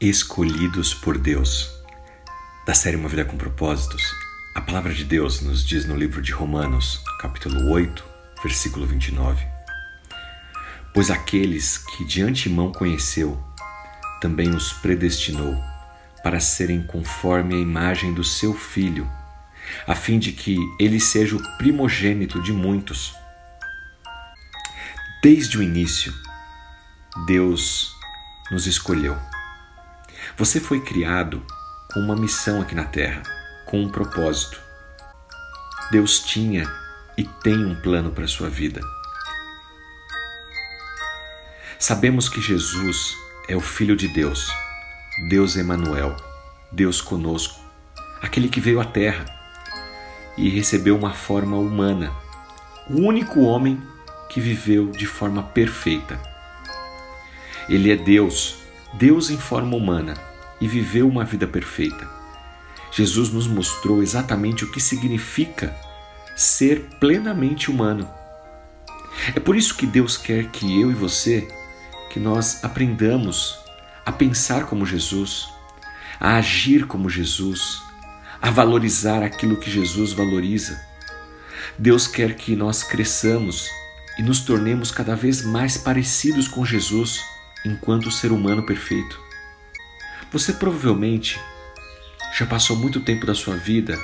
Escolhidos por Deus. Da série Uma Vida com Propósitos, a palavra de Deus nos diz no livro de Romanos, capítulo 8, versículo 29. Pois aqueles que de antemão conheceu, também os predestinou para serem conforme a imagem do seu Filho, a fim de que ele seja o primogênito de muitos. Desde o início, Deus nos escolheu. Você foi criado com uma missão aqui na Terra, com um propósito. Deus tinha e tem um plano para a sua vida. Sabemos que Jesus é o Filho de Deus, Deus Emanuel, Deus conosco, aquele que veio à Terra e recebeu uma forma humana, o único homem que viveu de forma perfeita. Ele é Deus, Deus em forma humana e viveu uma vida perfeita. Jesus nos mostrou exatamente o que significa ser plenamente humano. É por isso que Deus quer que eu e você que nós aprendamos a pensar como Jesus, a agir como Jesus, a valorizar aquilo que Jesus valoriza. Deus quer que nós cresçamos e nos tornemos cada vez mais parecidos com Jesus enquanto ser humano perfeito. Você provavelmente já passou muito tempo da sua vida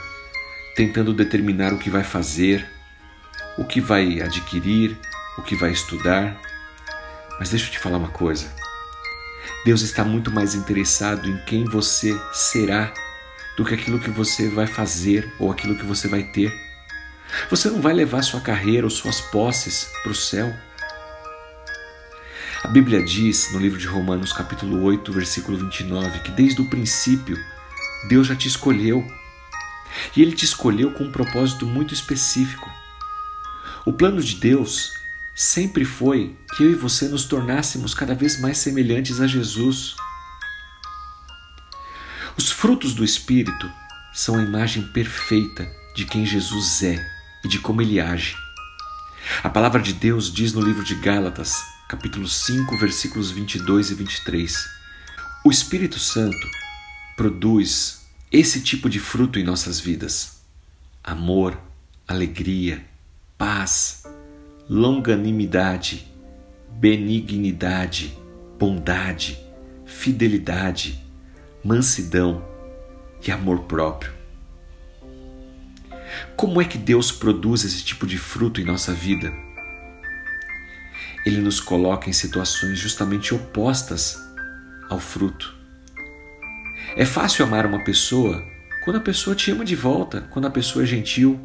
tentando determinar o que vai fazer, o que vai adquirir, o que vai estudar. Mas deixa eu te falar uma coisa. Deus está muito mais interessado em quem você será do que aquilo que você vai fazer ou aquilo que você vai ter. Você não vai levar sua carreira ou suas posses para o céu. A Bíblia diz no livro de Romanos, capítulo 8, versículo 29, que desde o princípio Deus já te escolheu. E Ele te escolheu com um propósito muito específico. O plano de Deus sempre foi que eu e você nos tornássemos cada vez mais semelhantes a Jesus. Os frutos do Espírito são a imagem perfeita de quem Jesus é e de como ele age. A palavra de Deus diz no livro de Gálatas, capítulo 5, versículos 22 e 23. O Espírito Santo produz esse tipo de fruto em nossas vidas: amor, alegria, paz, longanimidade, benignidade, bondade, fidelidade, mansidão e amor próprio. Como é que Deus produz esse tipo de fruto em nossa vida? Ele nos coloca em situações justamente opostas ao fruto. É fácil amar uma pessoa quando a pessoa te ama de volta, quando a pessoa é gentil.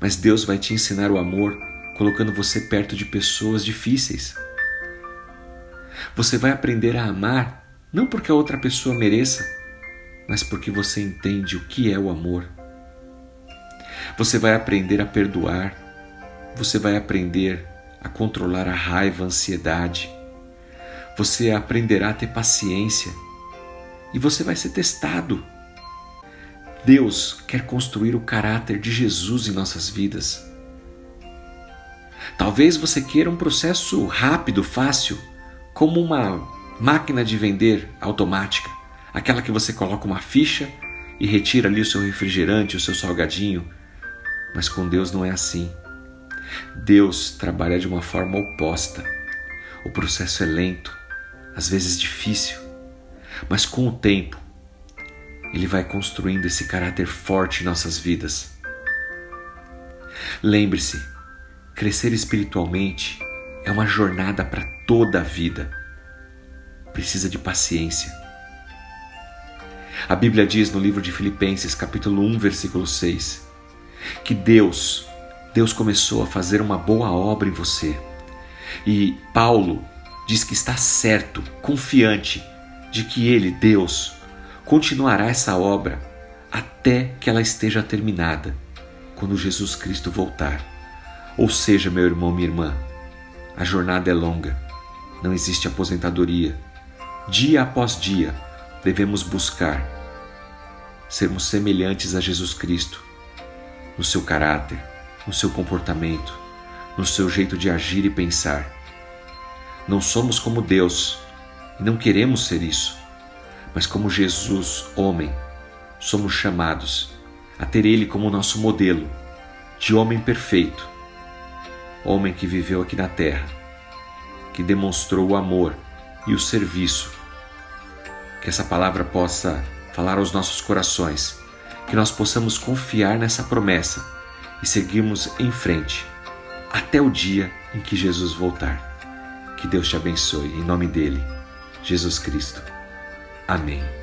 Mas Deus vai te ensinar o amor colocando você perto de pessoas difíceis. Você vai aprender a amar não porque a outra pessoa mereça, mas porque você entende o que é o amor. Você vai aprender a perdoar, você vai aprender a controlar a raiva, a ansiedade. Você aprenderá a ter paciência e você vai ser testado. Deus quer construir o caráter de Jesus em nossas vidas. Talvez você queira um processo rápido, fácil, como uma máquina de vender automática, aquela que você coloca uma ficha e retira ali o seu refrigerante, o seu salgadinho. Mas com Deus não é assim. Deus trabalha de uma forma oposta. O processo é lento, às vezes difícil, mas com o tempo, Ele vai construindo esse caráter forte em nossas vidas. Lembre-se, crescer espiritualmente é uma jornada para toda a vida. Precisa de paciência. A Bíblia diz no livro de Filipenses, capítulo 1, versículo 6, que Deus Deus começou a fazer uma boa obra em você. E Paulo diz que está certo, confiante de que ele, Deus, continuará essa obra até que ela esteja terminada, quando Jesus Cristo voltar. Ou seja, meu irmão, minha irmã, a jornada é longa, não existe aposentadoria. Dia após dia, devemos buscar sermos semelhantes a Jesus Cristo no seu caráter, no seu comportamento, no seu jeito de agir e pensar. Não somos como Deus e não queremos ser isso. mas como Jesus, homem, somos chamados a ter Ele como nosso modelo de homem perfeito, homem que viveu aqui na terra, que demonstrou o amor e o serviço. Que essa palavra possa falar aos nossos corações, que nós possamos confiar nessa promessa e seguirmos em frente até o dia em que Jesus voltar. Que Deus te abençoe, em nome dele, Jesus Cristo. Amém.